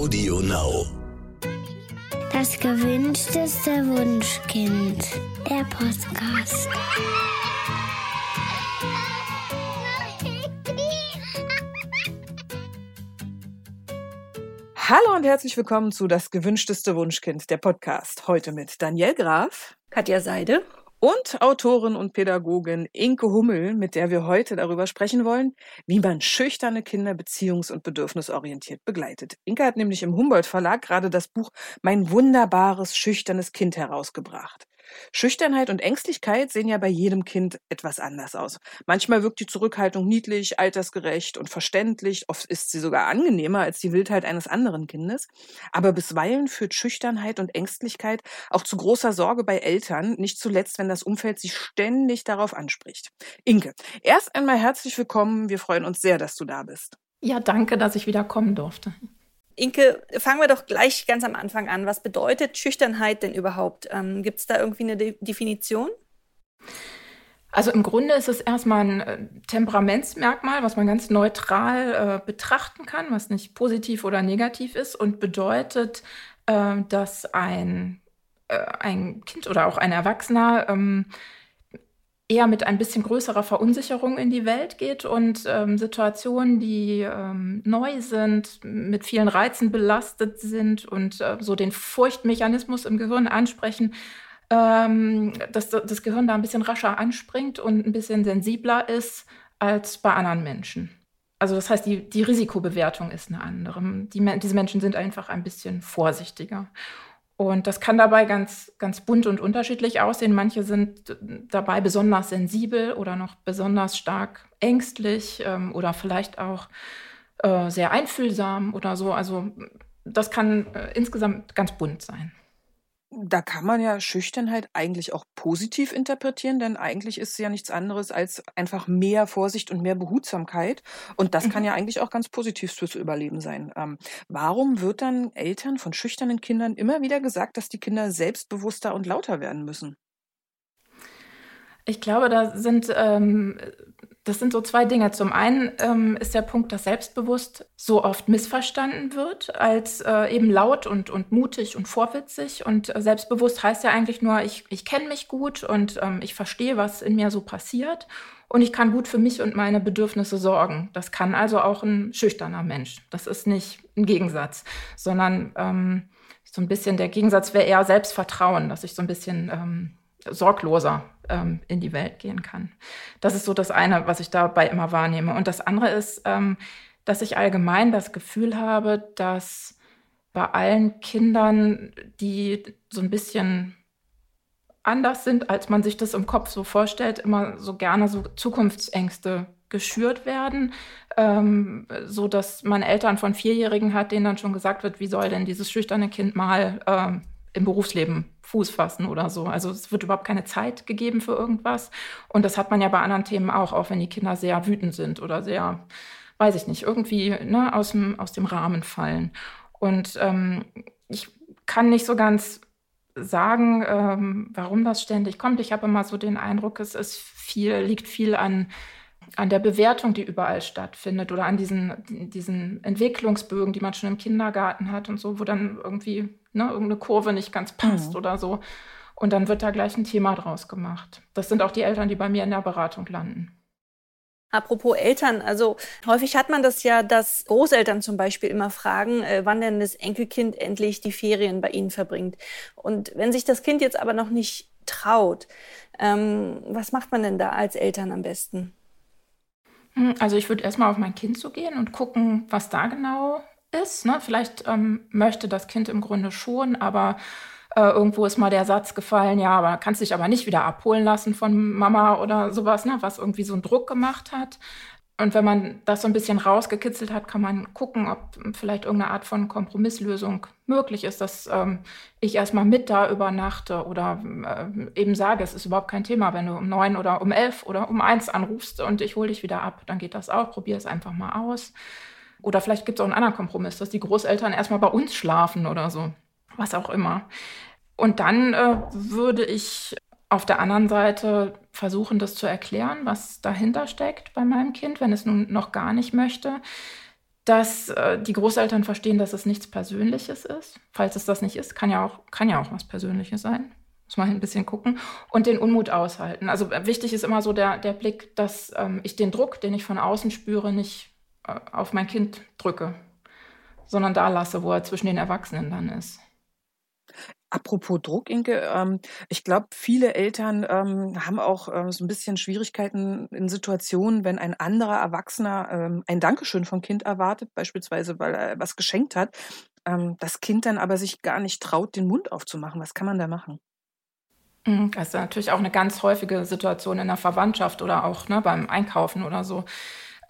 Audio Now. Das gewünschteste Wunschkind. Der Podcast. Hallo und herzlich willkommen zu Das gewünschteste Wunschkind, der Podcast. Heute mit Daniel Graf, Katja Seide und Autorin und Pädagogin Inke Hummel, mit der wir heute darüber sprechen wollen, wie man schüchterne Kinder beziehungs- und bedürfnisorientiert begleitet. Inke hat nämlich im Humboldt Verlag gerade das Buch Mein wunderbares, schüchternes Kind herausgebracht. Schüchternheit und Ängstlichkeit sehen ja bei jedem Kind etwas anders aus. Manchmal wirkt die Zurückhaltung niedlich, altersgerecht und verständlich. Oft ist sie sogar angenehmer als die Wildheit eines anderen Kindes. Aber bisweilen führt Schüchternheit und Ängstlichkeit auch zu großer Sorge bei Eltern, nicht zuletzt, wenn das Umfeld sie ständig darauf anspricht. Inke, erst einmal herzlich willkommen. Wir freuen uns sehr, dass du da bist. Ja, danke, dass ich wieder kommen durfte. Inke, fangen wir doch gleich ganz am Anfang an. Was bedeutet Schüchternheit denn überhaupt? Ähm, Gibt es da irgendwie eine De Definition? Also im Grunde ist es erstmal ein äh, Temperamentsmerkmal, was man ganz neutral äh, betrachten kann, was nicht positiv oder negativ ist und bedeutet, äh, dass ein, äh, ein Kind oder auch ein Erwachsener ähm, eher mit ein bisschen größerer Verunsicherung in die Welt geht und ähm, Situationen, die ähm, neu sind, mit vielen Reizen belastet sind und äh, so den Furchtmechanismus im Gehirn ansprechen, ähm, dass das Gehirn da ein bisschen rascher anspringt und ein bisschen sensibler ist als bei anderen Menschen. Also das heißt, die, die Risikobewertung ist eine andere. Die, diese Menschen sind einfach ein bisschen vorsichtiger. Und das kann dabei ganz, ganz bunt und unterschiedlich aussehen. Manche sind dabei besonders sensibel oder noch besonders stark ängstlich ähm, oder vielleicht auch äh, sehr einfühlsam oder so. Also das kann äh, insgesamt ganz bunt sein. Da kann man ja Schüchternheit eigentlich auch positiv interpretieren, denn eigentlich ist es ja nichts anderes als einfach mehr Vorsicht und mehr Behutsamkeit. Und das kann mhm. ja eigentlich auch ganz positiv fürs Überleben sein. Ähm, warum wird dann Eltern von schüchternen Kindern immer wieder gesagt, dass die Kinder selbstbewusster und lauter werden müssen? Ich glaube, da sind ähm, das sind so zwei Dinge. Zum einen ähm, ist der Punkt, dass selbstbewusst so oft missverstanden wird als äh, eben laut und, und mutig und vorwitzig. Und äh, selbstbewusst heißt ja eigentlich nur, ich, ich kenne mich gut und ähm, ich verstehe, was in mir so passiert. Und ich kann gut für mich und meine Bedürfnisse sorgen. Das kann also auch ein schüchterner Mensch. Das ist nicht ein Gegensatz, sondern ähm, so ein bisschen der Gegensatz wäre eher Selbstvertrauen, dass ich so ein bisschen ähm, sorgloser ähm, in die Welt gehen kann. Das ist so das eine, was ich dabei immer wahrnehme. Und das andere ist, ähm, dass ich allgemein das Gefühl habe, dass bei allen Kindern, die so ein bisschen anders sind, als man sich das im Kopf so vorstellt, immer so gerne so Zukunftsängste geschürt werden, ähm, so dass man Eltern von Vierjährigen hat, denen dann schon gesagt wird, wie soll denn dieses schüchterne Kind mal ähm, im Berufsleben Fuß fassen oder so. Also es wird überhaupt keine Zeit gegeben für irgendwas. Und das hat man ja bei anderen Themen auch, auch wenn die Kinder sehr wütend sind oder sehr, weiß ich nicht, irgendwie ne, aus, dem, aus dem Rahmen fallen. Und ähm, ich kann nicht so ganz sagen, ähm, warum das ständig kommt. Ich habe immer so den Eindruck, es ist viel, liegt viel an an der Bewertung, die überall stattfindet oder an diesen, diesen Entwicklungsbögen, die man schon im Kindergarten hat und so, wo dann irgendwie ne, irgendeine Kurve nicht ganz passt mhm. oder so. Und dann wird da gleich ein Thema draus gemacht. Das sind auch die Eltern, die bei mir in der Beratung landen. Apropos Eltern, also häufig hat man das ja, dass Großeltern zum Beispiel immer fragen, äh, wann denn das Enkelkind endlich die Ferien bei ihnen verbringt. Und wenn sich das Kind jetzt aber noch nicht traut, ähm, was macht man denn da als Eltern am besten? Hm, also ich würde erstmal auf mein Kind zugehen und gucken, was da genau ist. Ne? Vielleicht ähm, möchte das Kind im Grunde schon, aber äh, irgendwo ist mal der Satz gefallen, ja, aber kannst dich aber nicht wieder abholen lassen von Mama oder sowas, ne? was irgendwie so einen Druck gemacht hat. Und wenn man das so ein bisschen rausgekitzelt hat, kann man gucken, ob vielleicht irgendeine Art von Kompromisslösung möglich ist, dass ähm, ich erstmal mit da übernachte oder äh, eben sage, es ist überhaupt kein Thema, wenn du um neun oder um elf oder um eins anrufst und ich hole dich wieder ab, dann geht das auch, probier es einfach mal aus. Oder vielleicht gibt es auch einen anderen Kompromiss, dass die Großeltern erstmal bei uns schlafen oder so, was auch immer. Und dann äh, würde ich auf der anderen Seite versuchen, das zu erklären, was dahinter steckt bei meinem Kind, wenn es nun noch gar nicht möchte. dass äh, die Großeltern verstehen, dass es nichts Persönliches ist. Falls es das nicht ist, kann ja auch, kann ja auch was Persönliches sein. Muss man ein bisschen gucken. Und den Unmut aushalten. Also äh, wichtig ist immer so der, der Blick, dass ähm, ich den Druck, den ich von außen spüre, nicht äh, auf mein Kind drücke, sondern da lasse, wo er zwischen den Erwachsenen dann ist. Apropos Druck, Inke, ähm, ich glaube, viele Eltern ähm, haben auch ähm, so ein bisschen Schwierigkeiten in Situationen, wenn ein anderer Erwachsener ähm, ein Dankeschön vom Kind erwartet, beispielsweise weil er was geschenkt hat, ähm, das Kind dann aber sich gar nicht traut, den Mund aufzumachen. Was kann man da machen? Mhm, das ist natürlich auch eine ganz häufige Situation in der Verwandtschaft oder auch ne, beim Einkaufen oder so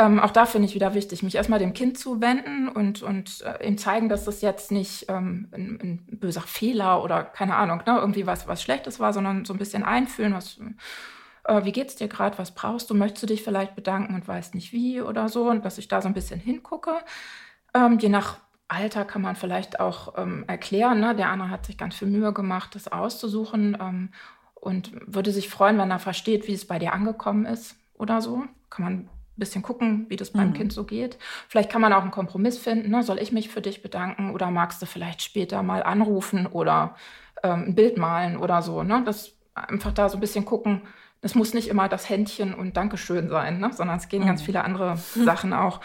ähm, auch da finde ich wieder wichtig, mich erstmal dem Kind zuwenden und, und äh, ihm zeigen, dass das jetzt nicht ähm, ein, ein, böser Fehler oder keine Ahnung, ne, irgendwie was, was Schlechtes war, sondern so ein bisschen einfühlen, was, äh, wie geht's dir gerade, was brauchst du, möchtest du dich vielleicht bedanken und weißt nicht wie oder so und dass ich da so ein bisschen hingucke. Ähm, je nach Alter kann man vielleicht auch ähm, erklären, ne? der andere hat sich ganz viel Mühe gemacht, das auszusuchen ähm, und würde sich freuen, wenn er versteht, wie es bei dir angekommen ist oder so. Kann man bisschen gucken, wie das beim mhm. Kind so geht. Vielleicht kann man auch einen Kompromiss finden. Ne? Soll ich mich für dich bedanken oder magst du vielleicht später mal anrufen oder ähm, ein Bild malen oder so. Ne? Das einfach da so ein bisschen gucken. Es muss nicht immer das Händchen und Dankeschön sein, ne? sondern es gehen mhm. ganz viele andere. Sachen auch.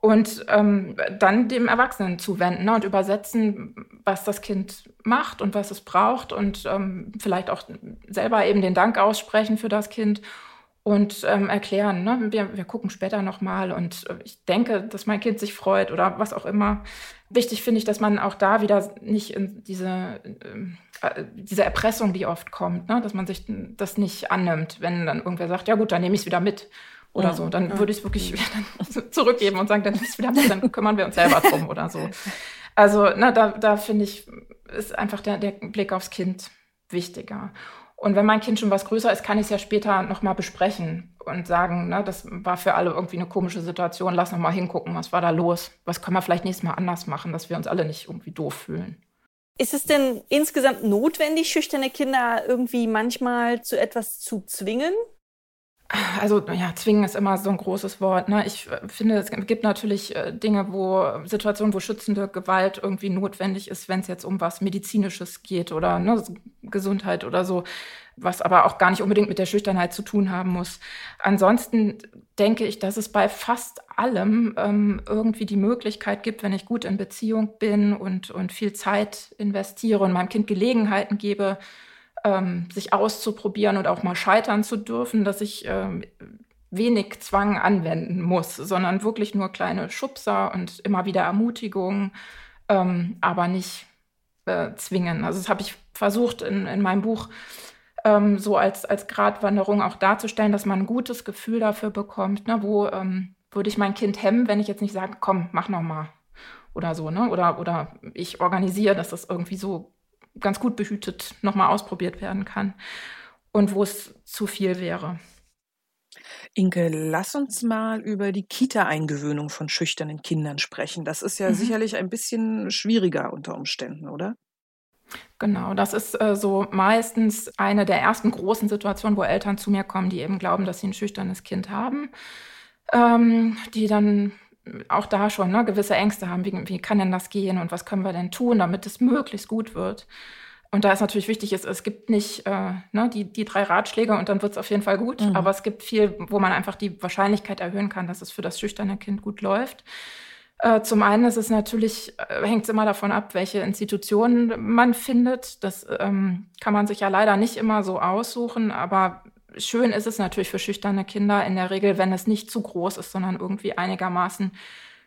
Und ähm, dann dem Erwachsenen zuwenden ne? und übersetzen, was das Kind macht und was es braucht und ähm, vielleicht auch selber eben den Dank aussprechen für das Kind und ähm, erklären, ne? wir, wir gucken später nochmal und äh, ich denke, dass mein Kind sich freut oder was auch immer. Wichtig finde ich, dass man auch da wieder nicht in diese, äh, diese Erpressung, die oft kommt, ne? dass man sich das nicht annimmt, wenn dann irgendwer sagt, ja gut, dann nehme ich es wieder mit oder ja, so. Dann ja. würde ich es wirklich zurückgeben und sagen, dann es wieder mit, dann kümmern wir uns selber drum oder so. Also na, da, da finde ich, ist einfach der, der Blick aufs Kind wichtiger. Und wenn mein Kind schon was größer ist, kann ich es ja später nochmal besprechen und sagen, ne, das war für alle irgendwie eine komische Situation, lass nochmal hingucken, was war da los? Was können wir vielleicht nächstes Mal anders machen, dass wir uns alle nicht irgendwie doof fühlen? Ist es denn insgesamt notwendig, schüchterne Kinder irgendwie manchmal zu etwas zu zwingen? Also ja, zwingen ist immer so ein großes Wort. Ne? Ich äh, finde, es gibt natürlich äh, Dinge, wo Situationen, wo schützende Gewalt irgendwie notwendig ist, wenn es jetzt um was Medizinisches geht oder ne, Gesundheit oder so, was aber auch gar nicht unbedingt mit der Schüchternheit zu tun haben muss. Ansonsten denke ich, dass es bei fast allem ähm, irgendwie die Möglichkeit gibt, wenn ich gut in Beziehung bin und, und viel Zeit investiere und meinem Kind Gelegenheiten gebe, ähm, sich auszuprobieren und auch mal scheitern zu dürfen, dass ich ähm, wenig Zwang anwenden muss, sondern wirklich nur kleine Schubser und immer wieder Ermutigung, ähm, aber nicht äh, zwingen. Also das habe ich versucht in, in meinem Buch ähm, so als, als Gratwanderung auch darzustellen, dass man ein gutes Gefühl dafür bekommt, ne, wo ähm, würde ich mein Kind hemmen, wenn ich jetzt nicht sage, komm, mach noch mal oder so, ne? Oder, oder ich organisiere, dass das irgendwie so ganz gut behütet nochmal ausprobiert werden kann und wo es zu viel wäre. Inke, lass uns mal über die Kita-Eingewöhnung von schüchternen Kindern sprechen. Das ist ja mhm. sicherlich ein bisschen schwieriger unter Umständen, oder? Genau, das ist äh, so meistens eine der ersten großen Situationen, wo Eltern zu mir kommen, die eben glauben, dass sie ein schüchternes Kind haben, ähm, die dann auch da schon ne, gewisse Ängste haben, wie, wie kann denn das gehen und was können wir denn tun, damit es möglichst gut wird. Und da ist natürlich wichtig, es, es gibt nicht äh, ne, die, die drei Ratschläge und dann wird es auf jeden Fall gut, mhm. aber es gibt viel, wo man einfach die Wahrscheinlichkeit erhöhen kann, dass es für das schüchterne Kind gut läuft. Äh, zum einen ist es natürlich, äh, hängt es immer davon ab, welche Institutionen man findet. Das ähm, kann man sich ja leider nicht immer so aussuchen, aber schön ist es natürlich für schüchterne Kinder in der Regel, wenn es nicht zu groß ist, sondern irgendwie einigermaßen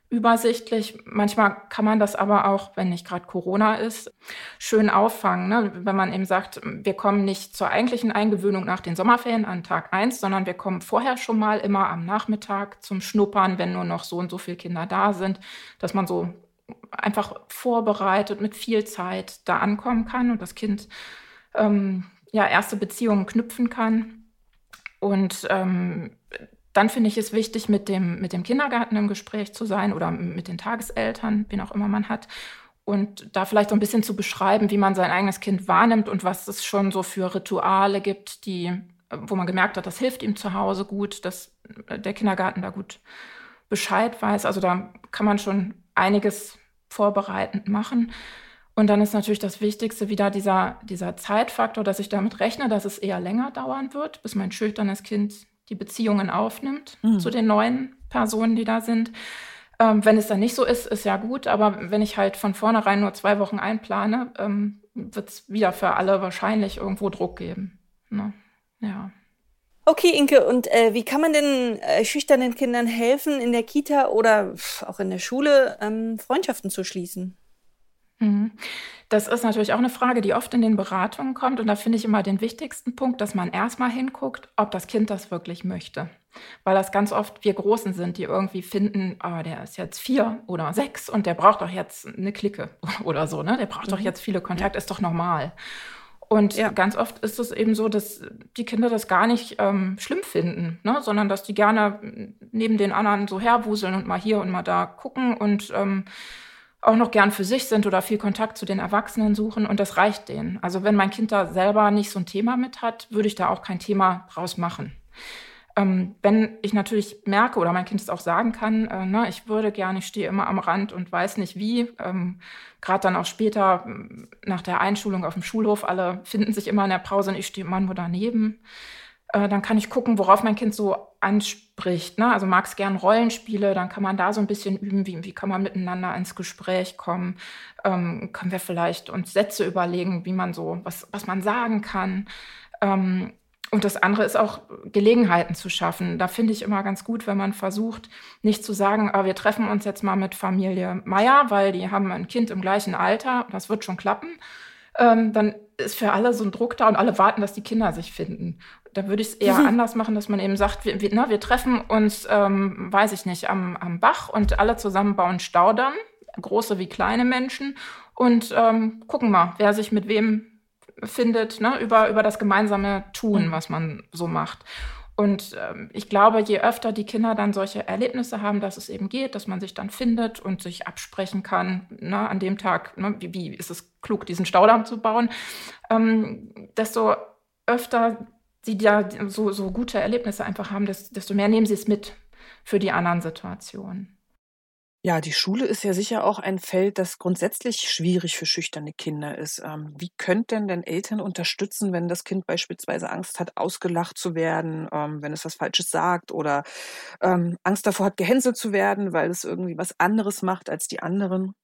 übersichtlich. Manchmal kann man das aber auch, wenn nicht gerade Corona ist, schön auffangen. Ne? Wenn man eben sagt, wir kommen nicht zur eigentlichen Eingewöhnung nach den Sommerferien an Tag eins, sondern wir kommen vorher schon mal immer am Nachmittag zum Schnuppern, wenn nur noch so und so viele Kinder da sind, dass man so einfach vorbereitet mit viel Zeit da ankommen kann und das Kind ähm, ja erste Beziehungen knüpfen kann. Und ähm, dann finde ich es wichtig, mit dem, mit dem Kindergarten im Gespräch zu sein oder mit den Tageseltern, wen auch immer man hat. Und da vielleicht so ein bisschen zu beschreiben, wie man sein eigenes Kind wahrnimmt und was es schon so für Rituale gibt, die, wo man gemerkt hat, das hilft ihm zu Hause gut, dass der Kindergarten da gut Bescheid weiß. Also da kann man schon einiges vorbereitend machen. Und dann ist natürlich das Wichtigste wieder dieser, dieser Zeitfaktor, dass ich damit rechne, dass es eher länger dauern wird, bis mein schüchternes Kind die Beziehungen aufnimmt mhm. zu den neuen Personen, die da sind. Ähm, wenn es dann nicht so ist, ist ja gut, aber wenn ich halt von vornherein nur zwei Wochen einplane, ähm, wird es wieder für alle wahrscheinlich irgendwo Druck geben. Ne? Ja. Okay, Inke, und äh, wie kann man den äh, schüchternen Kindern helfen, in der Kita oder auch in der Schule ähm, Freundschaften zu schließen? Mhm. Das ist natürlich auch eine Frage, die oft in den Beratungen kommt. Und da finde ich immer den wichtigsten Punkt, dass man erstmal hinguckt, ob das Kind das wirklich möchte. Weil das ganz oft wir Großen sind, die irgendwie finden, oh, der ist jetzt vier oder sechs und der braucht doch jetzt eine Clique oder so, ne? Der braucht mhm. doch jetzt viele Kontakte, ist doch normal. Und ja. ganz oft ist es eben so, dass die Kinder das gar nicht ähm, schlimm finden, ne? sondern dass die gerne neben den anderen so herwuseln und mal hier und mal da gucken und ähm, auch noch gern für sich sind oder viel Kontakt zu den Erwachsenen suchen und das reicht denen. Also wenn mein Kind da selber nicht so ein Thema mit hat, würde ich da auch kein Thema draus machen. Ähm, wenn ich natürlich merke oder mein Kind es auch sagen kann, äh, ne, ich würde gerne, ich stehe immer am Rand und weiß nicht wie, ähm, gerade dann auch später nach der Einschulung auf dem Schulhof, alle finden sich immer in der Pause und ich stehe immer nur daneben äh, dann kann ich gucken, worauf mein Kind so anspricht. Ne? Also mag es gern Rollenspiele, dann kann man da so ein bisschen üben, wie, wie kann man miteinander ins Gespräch kommen. Ähm, können wir vielleicht uns Sätze überlegen, wie man so, was, was man sagen kann. Ähm, und das andere ist auch Gelegenheiten zu schaffen. Da finde ich immer ganz gut, wenn man versucht, nicht zu sagen, ah, wir treffen uns jetzt mal mit Familie Meier, weil die haben ein Kind im gleichen Alter, das wird schon klappen. Ähm, dann ist für alle so ein Druck da und alle warten, dass die Kinder sich finden. Da würde ich es eher anders machen, dass man eben sagt, wir, wir, na, wir treffen uns, ähm, weiß ich nicht, am, am Bach und alle zusammen bauen Staudamm, große wie kleine Menschen, und ähm, gucken mal, wer sich mit wem findet, ne, über, über das gemeinsame Tun, mhm. was man so macht. Und ähm, ich glaube, je öfter die Kinder dann solche Erlebnisse haben, dass es eben geht, dass man sich dann findet und sich absprechen kann, ne, an dem Tag, ne, wie, wie, ist es klug, diesen Staudamm zu bauen, ähm, desto öfter sie da so, so gute Erlebnisse einfach haben, desto mehr nehmen sie es mit für die anderen Situationen. Ja, die Schule ist ja sicher auch ein Feld, das grundsätzlich schwierig für schüchterne Kinder ist. Ähm, wie könnten denn Eltern unterstützen, wenn das Kind beispielsweise Angst hat, ausgelacht zu werden, ähm, wenn es was Falsches sagt oder ähm, Angst davor hat, gehänselt zu werden, weil es irgendwie was anderes macht als die anderen?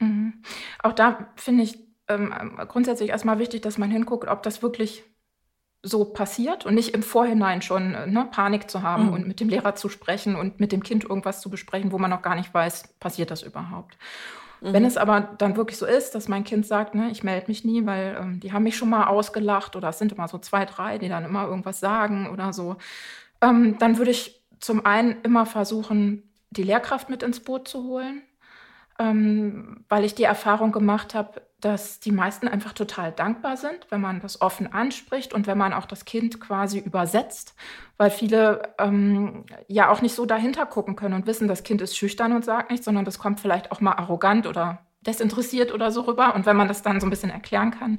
Mhm. Auch da finde ich ähm, grundsätzlich erstmal wichtig, dass man hinguckt, ob das wirklich so passiert und nicht im Vorhinein schon ne, Panik zu haben mhm. und mit dem Lehrer zu sprechen und mit dem Kind irgendwas zu besprechen, wo man noch gar nicht weiß, passiert das überhaupt. Mhm. Wenn es aber dann wirklich so ist, dass mein Kind sagt, ne, ich melde mich nie, weil ähm, die haben mich schon mal ausgelacht oder es sind immer so zwei, drei, die dann immer irgendwas sagen oder so, ähm, dann würde ich zum einen immer versuchen, die Lehrkraft mit ins Boot zu holen, ähm, weil ich die Erfahrung gemacht habe, dass die meisten einfach total dankbar sind, wenn man das offen anspricht und wenn man auch das Kind quasi übersetzt, weil viele ähm, ja auch nicht so dahinter gucken können und wissen, das Kind ist schüchtern und sagt nichts, sondern das kommt vielleicht auch mal arrogant oder desinteressiert oder so rüber. Und wenn man das dann so ein bisschen erklären kann,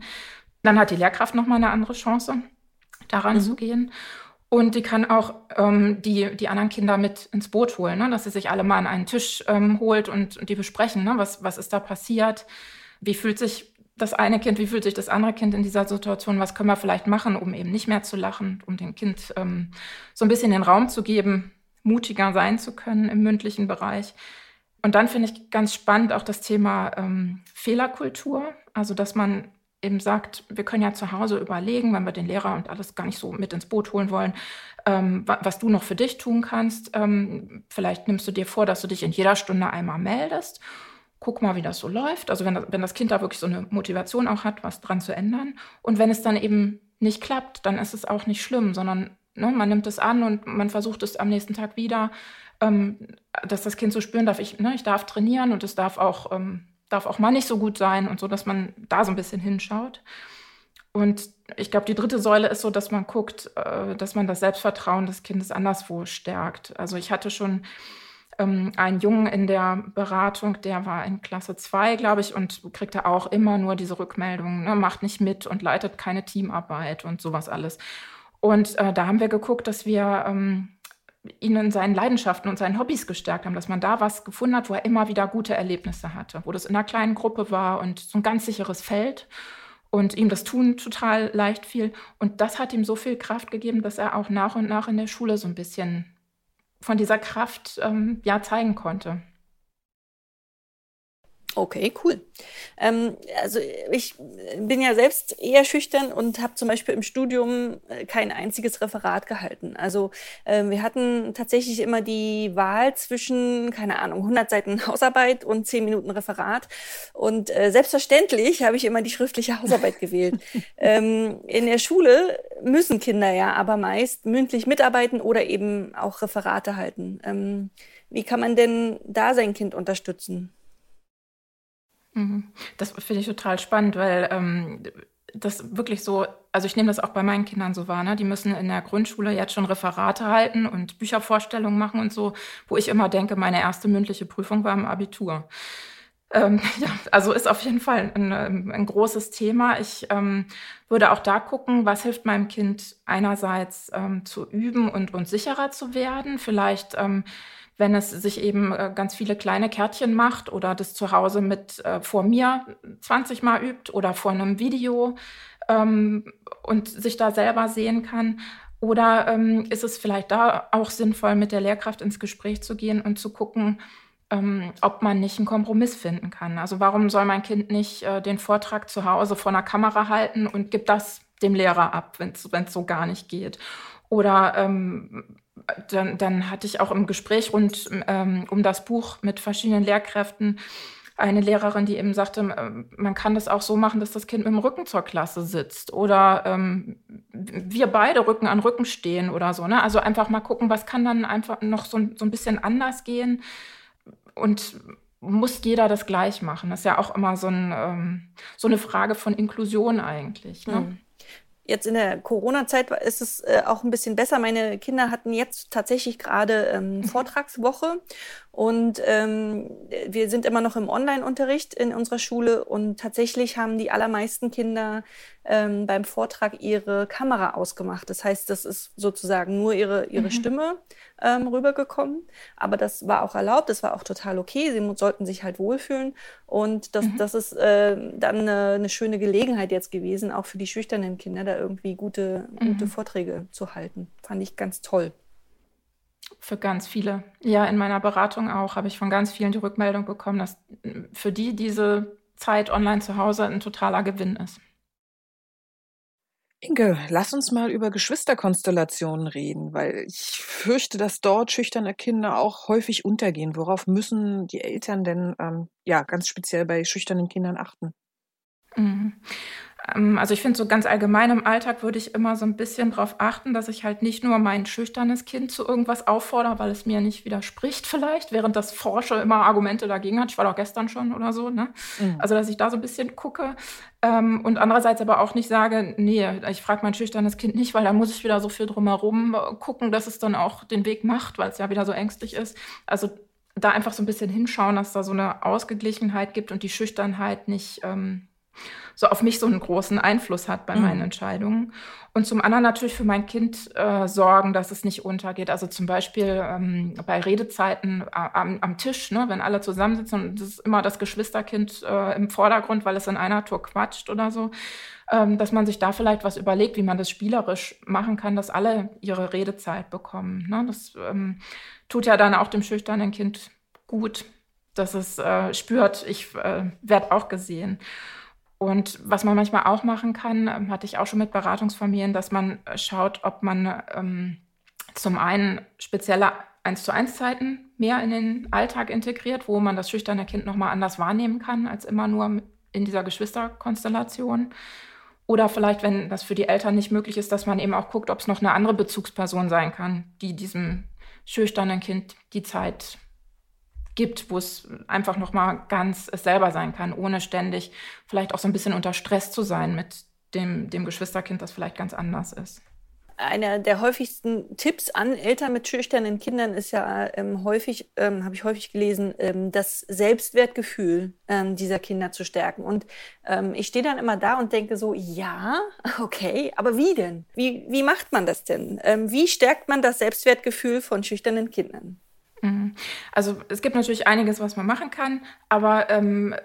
dann hat die Lehrkraft nochmal eine andere Chance, daran mhm. zu gehen. Und die kann auch ähm, die, die anderen Kinder mit ins Boot holen, ne? dass sie sich alle mal an einen Tisch ähm, holt und, und die besprechen, ne? was, was ist da passiert wie fühlt sich das eine Kind, wie fühlt sich das andere Kind in dieser Situation, was können wir vielleicht machen, um eben nicht mehr zu lachen, um dem Kind ähm, so ein bisschen den Raum zu geben, mutiger sein zu können im mündlichen Bereich. Und dann finde ich ganz spannend auch das Thema ähm, Fehlerkultur, also dass man eben sagt, wir können ja zu Hause überlegen, wenn wir den Lehrer und alles gar nicht so mit ins Boot holen wollen, ähm, was du noch für dich tun kannst. Ähm, vielleicht nimmst du dir vor, dass du dich in jeder Stunde einmal meldest guck mal, wie das so läuft. Also wenn das, wenn das Kind da wirklich so eine Motivation auch hat, was dran zu ändern. Und wenn es dann eben nicht klappt, dann ist es auch nicht schlimm, sondern ne, man nimmt es an und man versucht es am nächsten Tag wieder, ähm, dass das Kind so spüren darf, ich, ne, ich darf trainieren und es darf auch, ähm, darf auch mal nicht so gut sein und so, dass man da so ein bisschen hinschaut. Und ich glaube, die dritte Säule ist so, dass man guckt, äh, dass man das Selbstvertrauen des Kindes anderswo stärkt. Also ich hatte schon ähm, einen Jungen in der Beratung, der war in Klasse 2, glaube ich, und kriegte auch immer nur diese Rückmeldungen, ne, macht nicht mit und leitet keine Teamarbeit und sowas alles. Und äh, da haben wir geguckt, dass wir ähm, ihn in seinen Leidenschaften und seinen Hobbys gestärkt haben, dass man da was gefunden hat, wo er immer wieder gute Erlebnisse hatte, wo das in einer kleinen Gruppe war und so ein ganz sicheres Feld und ihm das Tun total leicht fiel. Und das hat ihm so viel Kraft gegeben, dass er auch nach und nach in der Schule so ein bisschen von dieser Kraft ähm, ja zeigen konnte. Okay, cool. Ähm, also ich bin ja selbst eher schüchtern und habe zum Beispiel im Studium äh, kein einziges Referat gehalten. Also äh, wir hatten tatsächlich immer die Wahl zwischen, keine Ahnung, 100 Seiten Hausarbeit und 10 Minuten Referat. Und äh, selbstverständlich habe ich immer die schriftliche Hausarbeit gewählt. ähm, in der Schule müssen Kinder ja aber meist mündlich mitarbeiten oder eben auch Referate halten. Ähm, wie kann man denn da sein Kind unterstützen? Mhm. Das finde ich total spannend, weil ähm, das wirklich so, also ich nehme das auch bei meinen Kindern so wahr, ne? die müssen in der Grundschule jetzt schon Referate halten und Büchervorstellungen machen und so, wo ich immer denke, meine erste mündliche Prüfung war im Abitur. Ähm, ja, also ist auf jeden Fall ein, ähm, ein großes Thema. Ich ähm, würde auch da gucken, was hilft meinem Kind einerseits ähm, zu üben und, und sicherer zu werden. Vielleicht ähm, wenn es sich eben äh, ganz viele kleine Kärtchen macht oder das zu Hause mit äh, vor mir 20 Mal übt oder vor einem Video ähm, und sich da selber sehen kann. Oder ist es vielleicht da auch sinnvoll, mit der Lehrkraft ins Gespräch zu gehen und zu gucken, ähm, ob man nicht einen Kompromiss finden kann. Also warum soll mein Kind nicht äh, den Vortrag zu Hause vor einer Kamera halten und gibt das dem Lehrer ab, wenn es so gar nicht geht? Oder ähm, dann, dann hatte ich auch im Gespräch rund ähm, um das Buch mit verschiedenen Lehrkräften eine Lehrerin, die eben sagte, ähm, man kann das auch so machen, dass das Kind mit dem Rücken zur Klasse sitzt oder ähm, wir beide Rücken an Rücken stehen oder so. Ne? Also einfach mal gucken, was kann dann einfach noch so, so ein bisschen anders gehen und muss jeder das gleich machen? Das ist ja auch immer so, ein, ähm, so eine Frage von Inklusion eigentlich. Ne? Mhm. Jetzt in der Corona-Zeit ist es äh, auch ein bisschen besser. Meine Kinder hatten jetzt tatsächlich gerade ähm, mhm. Vortragswoche und ähm, wir sind immer noch im Online-Unterricht in unserer Schule und tatsächlich haben die allermeisten Kinder ähm, beim Vortrag ihre Kamera ausgemacht. Das heißt, das ist sozusagen nur ihre, ihre mhm. Stimme ähm, rübergekommen. Aber das war auch erlaubt, das war auch total okay. Sie sollten sich halt wohlfühlen. Und das, mhm. das ist äh, dann eine, eine, schöne Gelegenheit jetzt gewesen, auch für die schüchternen Kinder, da irgendwie gute, mhm. gute Vorträge zu halten. Fand ich ganz toll. Für ganz viele. Ja, in meiner Beratung auch habe ich von ganz vielen die Rückmeldung bekommen, dass für die diese Zeit online zu Hause ein totaler Gewinn ist. Inge, lass uns mal über Geschwisterkonstellationen reden, weil ich fürchte, dass dort schüchterne Kinder auch häufig untergehen. Worauf müssen die Eltern denn ähm, ja ganz speziell bei schüchternen Kindern achten? Ähm, also ich finde, so ganz allgemein im Alltag würde ich immer so ein bisschen darauf achten, dass ich halt nicht nur mein schüchternes Kind zu irgendwas auffordere, weil es mir nicht widerspricht vielleicht, während das Forsche immer Argumente dagegen hat. Ich war doch gestern schon oder so. Ne? Mhm. Also dass ich da so ein bisschen gucke. Ähm, und andererseits aber auch nicht sage, nee, ich frage mein schüchternes Kind nicht, weil da muss ich wieder so viel drumherum äh, gucken, dass es dann auch den Weg macht, weil es ja wieder so ängstlich ist. Also da einfach so ein bisschen hinschauen, dass da so eine Ausgeglichenheit gibt und die Schüchternheit nicht... Ähm, so auf mich so einen großen Einfluss hat bei mhm. meinen Entscheidungen. Und zum anderen natürlich für mein Kind äh, sorgen, dass es nicht untergeht. Also zum Beispiel ähm, bei Redezeiten am, am, Tisch, ne, wenn alle zusammensitzen und es ist immer das Geschwisterkind äh, im Vordergrund, weil es in einer Tour quatscht oder so, ähm, dass man sich da vielleicht was überlegt, wie man das spielerisch machen kann, dass alle ihre Redezeit bekommen. Ne? Das ähm, tut ja dann auch dem schüchternen Kind gut, dass es äh, spürt, ich äh, werde auch gesehen. Und was man manchmal auch machen kann, ähm, hatte ich auch schon mit Beratungsfamilien, dass man äh, schaut, ob man ähm, zum einen spezielle 1 zu 1 Zeiten mehr in den Alltag integriert, wo man das schüchterne Kind nochmal anders wahrnehmen kann, als immer nur in dieser Geschwisterkonstellation. Oder vielleicht, wenn das für die Eltern nicht möglich ist, dass man eben auch guckt, ob es noch eine andere Bezugsperson sein kann, die diesem schüchternen Kind die Zeit gibt, wo es einfach noch mal ganz selber sein kann, ohne ständig vielleicht auch so ein bisschen unter Stress zu sein mit dem, dem Geschwisterkind, das vielleicht ganz anders ist. einer der häufigsten Tipps an Eltern mit schüchternen Kindern ist ja ähm, häufig, ähm, habe ich häufig gelesen, ähm, das Selbstwertgefühl ähm, dieser Kinder zu stärken. Und ähm, ich stehe dann immer da und denke so, ja, okay, aber wie denn? Wie, wie macht man das denn? Ähm, wie stärkt man das Selbstwertgefühl von schüchternen Kindern? Mhm. Also es gibt natürlich einiges, was man machen kann, aber ähm,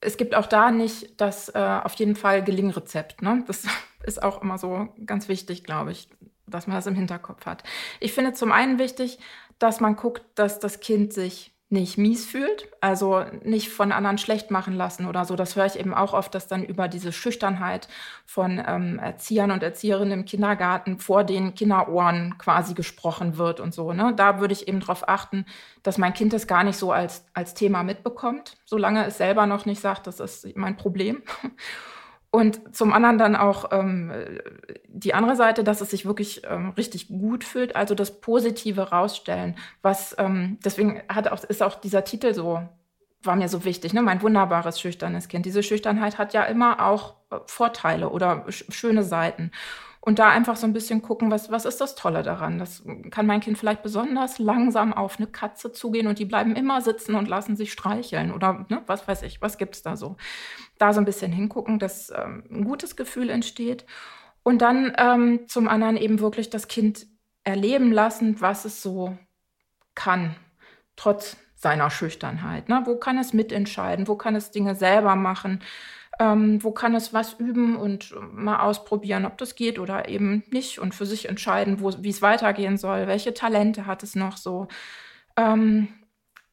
es gibt auch da nicht das äh, auf jeden Fall Gelingrezept. Ne? Das ist auch immer so ganz wichtig, glaube ich, dass man das im Hinterkopf hat. Ich finde zum einen wichtig, dass man guckt, dass das Kind sich nicht mies fühlt, also nicht von anderen schlecht machen lassen oder so. Das höre ich eben auch oft, dass dann über diese Schüchternheit von ähm, Erziehern und Erzieherinnen im Kindergarten vor den Kinderohren quasi gesprochen wird und so. Ne? Da würde ich eben darauf achten, dass mein Kind das gar nicht so als, als Thema mitbekommt, solange es selber noch nicht sagt, das ist mein Problem. Und zum anderen dann auch ähm, die andere Seite, dass es sich wirklich ähm, richtig gut fühlt, also das Positive rausstellen. Was ähm, deswegen hat auch, ist auch dieser Titel so, war mir so wichtig, ne? Mein wunderbares, schüchternes Kind. Diese Schüchternheit hat ja immer auch äh, Vorteile oder schöne Seiten. Und da einfach so ein bisschen gucken, was, was ist das Tolle daran? Das kann mein Kind vielleicht besonders langsam auf eine Katze zugehen und die bleiben immer sitzen und lassen sich streicheln oder ne, was weiß ich, was gibt es da so? Da so ein bisschen hingucken, dass ähm, ein gutes Gefühl entsteht. Und dann ähm, zum anderen eben wirklich das Kind erleben lassen, was es so kann, trotz seiner Schüchternheit. Ne? Wo kann es mitentscheiden? Wo kann es Dinge selber machen? Ähm, wo kann es was üben und mal ausprobieren, ob das geht oder eben nicht und für sich entscheiden, wie es weitergehen soll, welche Talente hat es noch so. Ähm,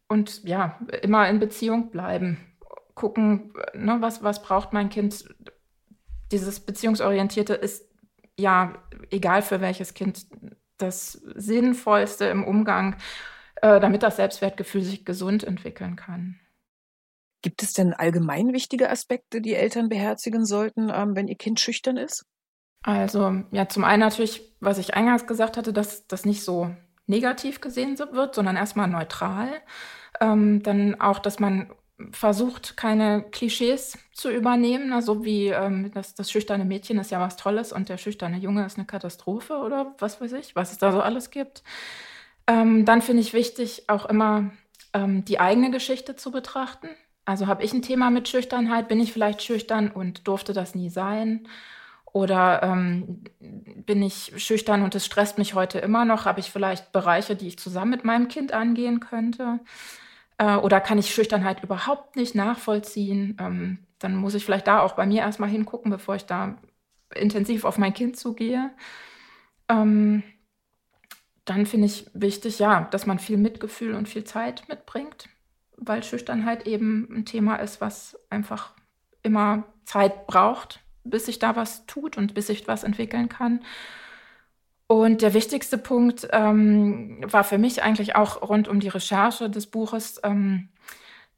und ja, immer in Beziehung bleiben. Gucken, ne, was, was braucht mein Kind. Dieses Beziehungsorientierte ist ja egal für welches Kind das Sinnvollste im Umgang, äh, damit das Selbstwertgefühl sich gesund entwickeln kann. Gibt es denn allgemein wichtige Aspekte, die Eltern beherzigen sollten, ähm, wenn ihr Kind schüchtern ist? Also, ja, zum einen natürlich, was ich eingangs gesagt hatte, dass das nicht so negativ gesehen wird, sondern erstmal neutral. Ähm, dann auch, dass man versucht, keine Klischees zu übernehmen, also wie ähm, das, das schüchterne Mädchen ist ja was Tolles und der schüchterne Junge ist eine Katastrophe oder was weiß ich, was es da so alles gibt. Ähm, dann finde ich wichtig, auch immer ähm, die eigene Geschichte zu betrachten. Also habe ich ein Thema mit Schüchternheit? Bin ich vielleicht schüchtern und durfte das nie sein? Oder ähm, bin ich schüchtern und es stresst mich heute immer noch? Habe ich vielleicht Bereiche, die ich zusammen mit meinem Kind angehen könnte? Äh, oder kann ich Schüchternheit überhaupt nicht nachvollziehen? Ähm, dann muss ich vielleicht da auch bei mir erstmal hingucken, bevor ich da intensiv auf mein Kind zugehe. Ähm, dann finde ich wichtig, ja, dass man viel Mitgefühl und viel Zeit mitbringt weil Schüchternheit eben ein Thema ist, was einfach immer Zeit braucht, bis sich da was tut und bis sich was entwickeln kann. Und der wichtigste Punkt ähm, war für mich eigentlich auch rund um die Recherche des Buches, ähm,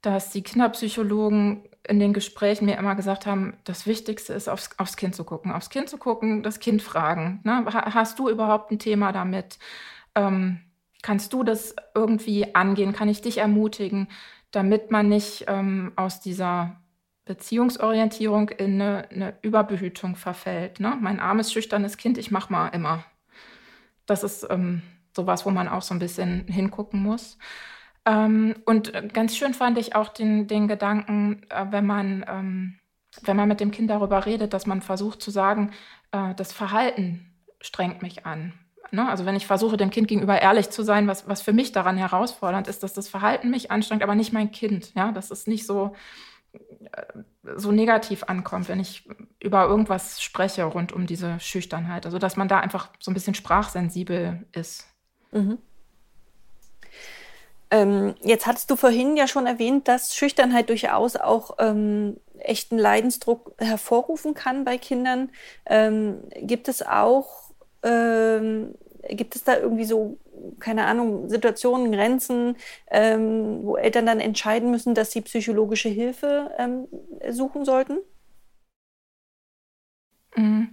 dass die Kinderpsychologen in den Gesprächen mir immer gesagt haben, das Wichtigste ist, aufs, aufs Kind zu gucken. Aufs Kind zu gucken, das Kind fragen. Ne? Hast du überhaupt ein Thema damit? Ähm, Kannst du das irgendwie angehen? Kann ich dich ermutigen, damit man nicht ähm, aus dieser Beziehungsorientierung in eine, eine Überbehütung verfällt? Ne? Mein armes, schüchternes Kind, ich mach mal immer. Das ist ähm, sowas, wo man auch so ein bisschen hingucken muss. Ähm, und ganz schön fand ich auch den, den Gedanken, äh, wenn man ähm, wenn man mit dem Kind darüber redet, dass man versucht zu sagen, äh, das Verhalten strengt mich an. Ne? Also wenn ich versuche, dem Kind gegenüber ehrlich zu sein, was, was für mich daran herausfordernd ist, dass das Verhalten mich anstrengt, aber nicht mein Kind. Ja? Dass es nicht so, äh, so negativ ankommt, wenn ich über irgendwas spreche rund um diese Schüchternheit. Also dass man da einfach so ein bisschen sprachsensibel ist. Mhm. Ähm, jetzt hattest du vorhin ja schon erwähnt, dass Schüchternheit durchaus auch ähm, echten Leidensdruck hervorrufen kann bei Kindern. Ähm, gibt es auch ähm, gibt es da irgendwie so, keine Ahnung, Situationen, Grenzen, ähm, wo Eltern dann entscheiden müssen, dass sie psychologische Hilfe ähm, suchen sollten? Mhm.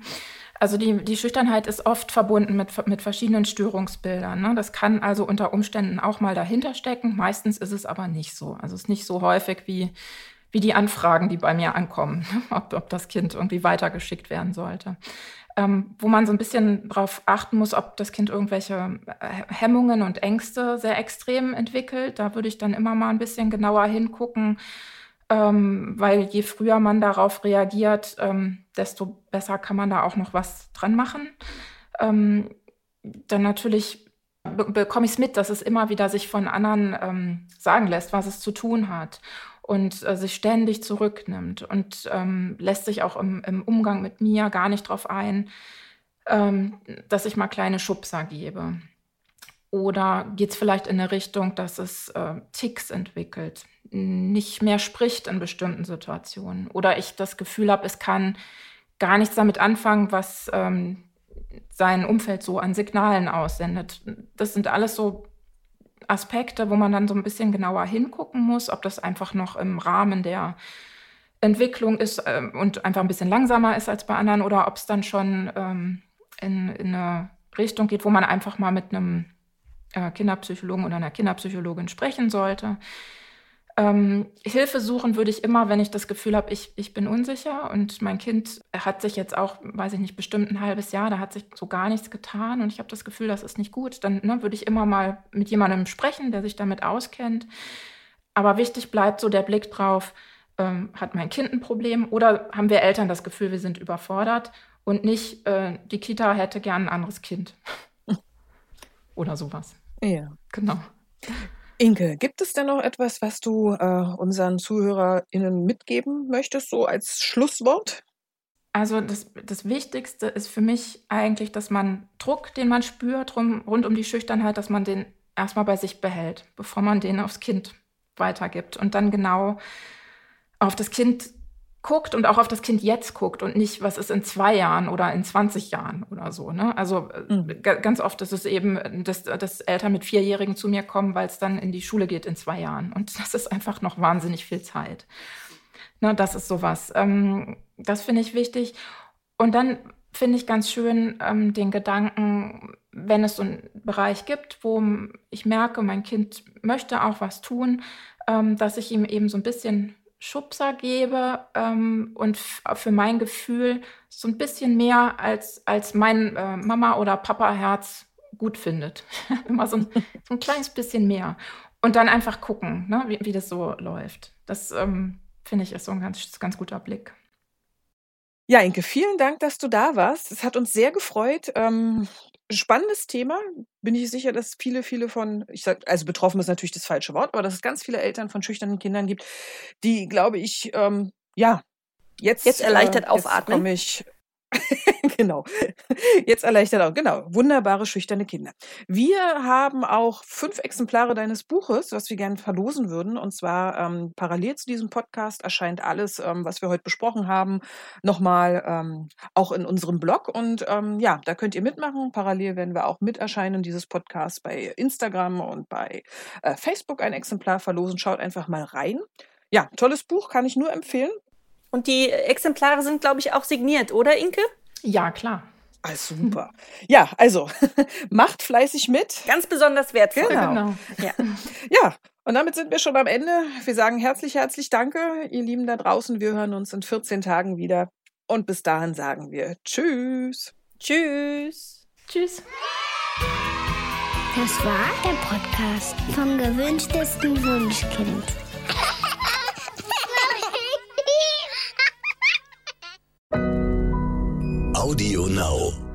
Also die, die Schüchternheit ist oft verbunden mit, mit verschiedenen Störungsbildern. Ne? Das kann also unter Umständen auch mal dahinter stecken. Meistens ist es aber nicht so. Also es ist nicht so häufig wie, wie die Anfragen, die bei mir ankommen, ob, ob das Kind irgendwie weitergeschickt werden sollte. Ähm, wo man so ein bisschen darauf achten muss, ob das Kind irgendwelche äh, Hemmungen und Ängste sehr extrem entwickelt. Da würde ich dann immer mal ein bisschen genauer hingucken, ähm, weil je früher man darauf reagiert, ähm, desto besser kann man da auch noch was dran machen. Ähm, dann natürlich be bekomme ich es mit, dass es immer wieder sich von anderen ähm, sagen lässt, was es zu tun hat und äh, sich ständig zurücknimmt und ähm, lässt sich auch im, im, Umgang mit mir gar nicht darauf ein, ähm, dass ich mal kleine Schubser gebe. Oder geht es vielleicht in eine Richtung, dass es äh, Ticks entwickelt, nicht mehr spricht in bestimmten Situationen. Oder ich das Gefühl habe, es kann gar nichts damit anfangen, was ähm, sein Umfeld so an Signalen aussendet. Das sind alles so Aspekte, wo man dann so ein bisschen genauer hingucken muss, ob das einfach noch im Rahmen der Entwicklung ist äh, und einfach ein bisschen langsamer ist als bei anderen oder ob es dann schon ähm, in, in, eine Richtung geht, wo man einfach mal mit einem äh, Kinderpsychologen oder einer Kinderpsychologin sprechen sollte. Ähm, Hilfe suchen würde ich immer, wenn ich das Gefühl habe, ich, ich bin unsicher und mein Kind hat sich jetzt auch, weiß ich nicht, bestimmt ein halbes Jahr, da hat sich so gar nichts getan und ich habe das Gefühl, das ist nicht gut, dann ne, würde ich immer mal mit jemandem sprechen, der sich damit auskennt. Aber wichtig bleibt so der Blick drauf, ähm, hat mein Kind ein Problem oder haben wir Eltern das Gefühl, wir sind überfordert und nicht, äh, die Kita hätte gern ein anderes Kind. oder sowas. Ja. Genau. Inke, gibt es denn noch etwas, was du äh, unseren ZuhörerInnen mitgeben möchtest, so als Schlusswort? Also das, das Wichtigste ist für mich eigentlich, dass man Druck, den man spürt rum, rund um die Schüchternheit, dass man den erstmal bei sich behält, bevor man den aufs Kind weitergibt und dann genau auf das Kind guckt und auch auf das Kind jetzt guckt und nicht, was ist in zwei Jahren oder in 20 Jahren oder so. Ne? Also äh, mhm. ganz oft ist es eben, dass, dass Eltern mit Vierjährigen zu mir kommen, weil es dann in die Schule geht in zwei Jahren. Und das ist einfach noch wahnsinnig viel Zeit. Ne, das ist sowas. Ähm, das finde ich wichtig. Und dann finde ich ganz schön ähm, den Gedanken, wenn es so einen Bereich gibt, wo ich merke, mein Kind möchte auch was tun, ähm, dass ich ihm eben so ein bisschen Schubser gebe ähm, und für mein Gefühl so ein bisschen mehr als, als mein äh, Mama- oder Papa-Herz gut findet. Immer so ein, so ein kleines bisschen mehr. Und dann einfach gucken, ne, wie, wie das so läuft. Das ähm, finde ich ist so ein ganz, ganz guter Blick. Ja, Inke, vielen Dank, dass du da warst. Es hat uns sehr gefreut. Ähm, spannendes Thema. Bin ich sicher, dass viele, viele von, ich sag, also betroffen ist natürlich das falsche Wort, aber dass es ganz viele Eltern von schüchternen Kindern gibt, die, glaube ich, ähm, ja, jetzt, jetzt erleichtert äh, aufatmen. Komme ich genau. Jetzt erleichtert auch. Genau. Wunderbare, schüchterne Kinder. Wir haben auch fünf Exemplare deines Buches, was wir gerne verlosen würden. Und zwar ähm, parallel zu diesem Podcast erscheint alles, ähm, was wir heute besprochen haben, nochmal ähm, auch in unserem Blog. Und ähm, ja, da könnt ihr mitmachen. Parallel werden wir auch mit erscheinen, dieses Podcast bei Instagram und bei äh, Facebook ein Exemplar verlosen. Schaut einfach mal rein. Ja, tolles Buch, kann ich nur empfehlen. Und die Exemplare sind, glaube ich, auch signiert, oder Inke? Ja, klar. Ah, super. Ja, also macht fleißig mit. Ganz besonders wertvoll. Genau. genau. Ja. ja, und damit sind wir schon am Ende. Wir sagen herzlich, herzlich Danke, ihr Lieben da draußen. Wir hören uns in 14 Tagen wieder. Und bis dahin sagen wir Tschüss. Tschüss. Tschüss. Das war der Podcast vom gewünschtesten Wunschkind. Audio Now.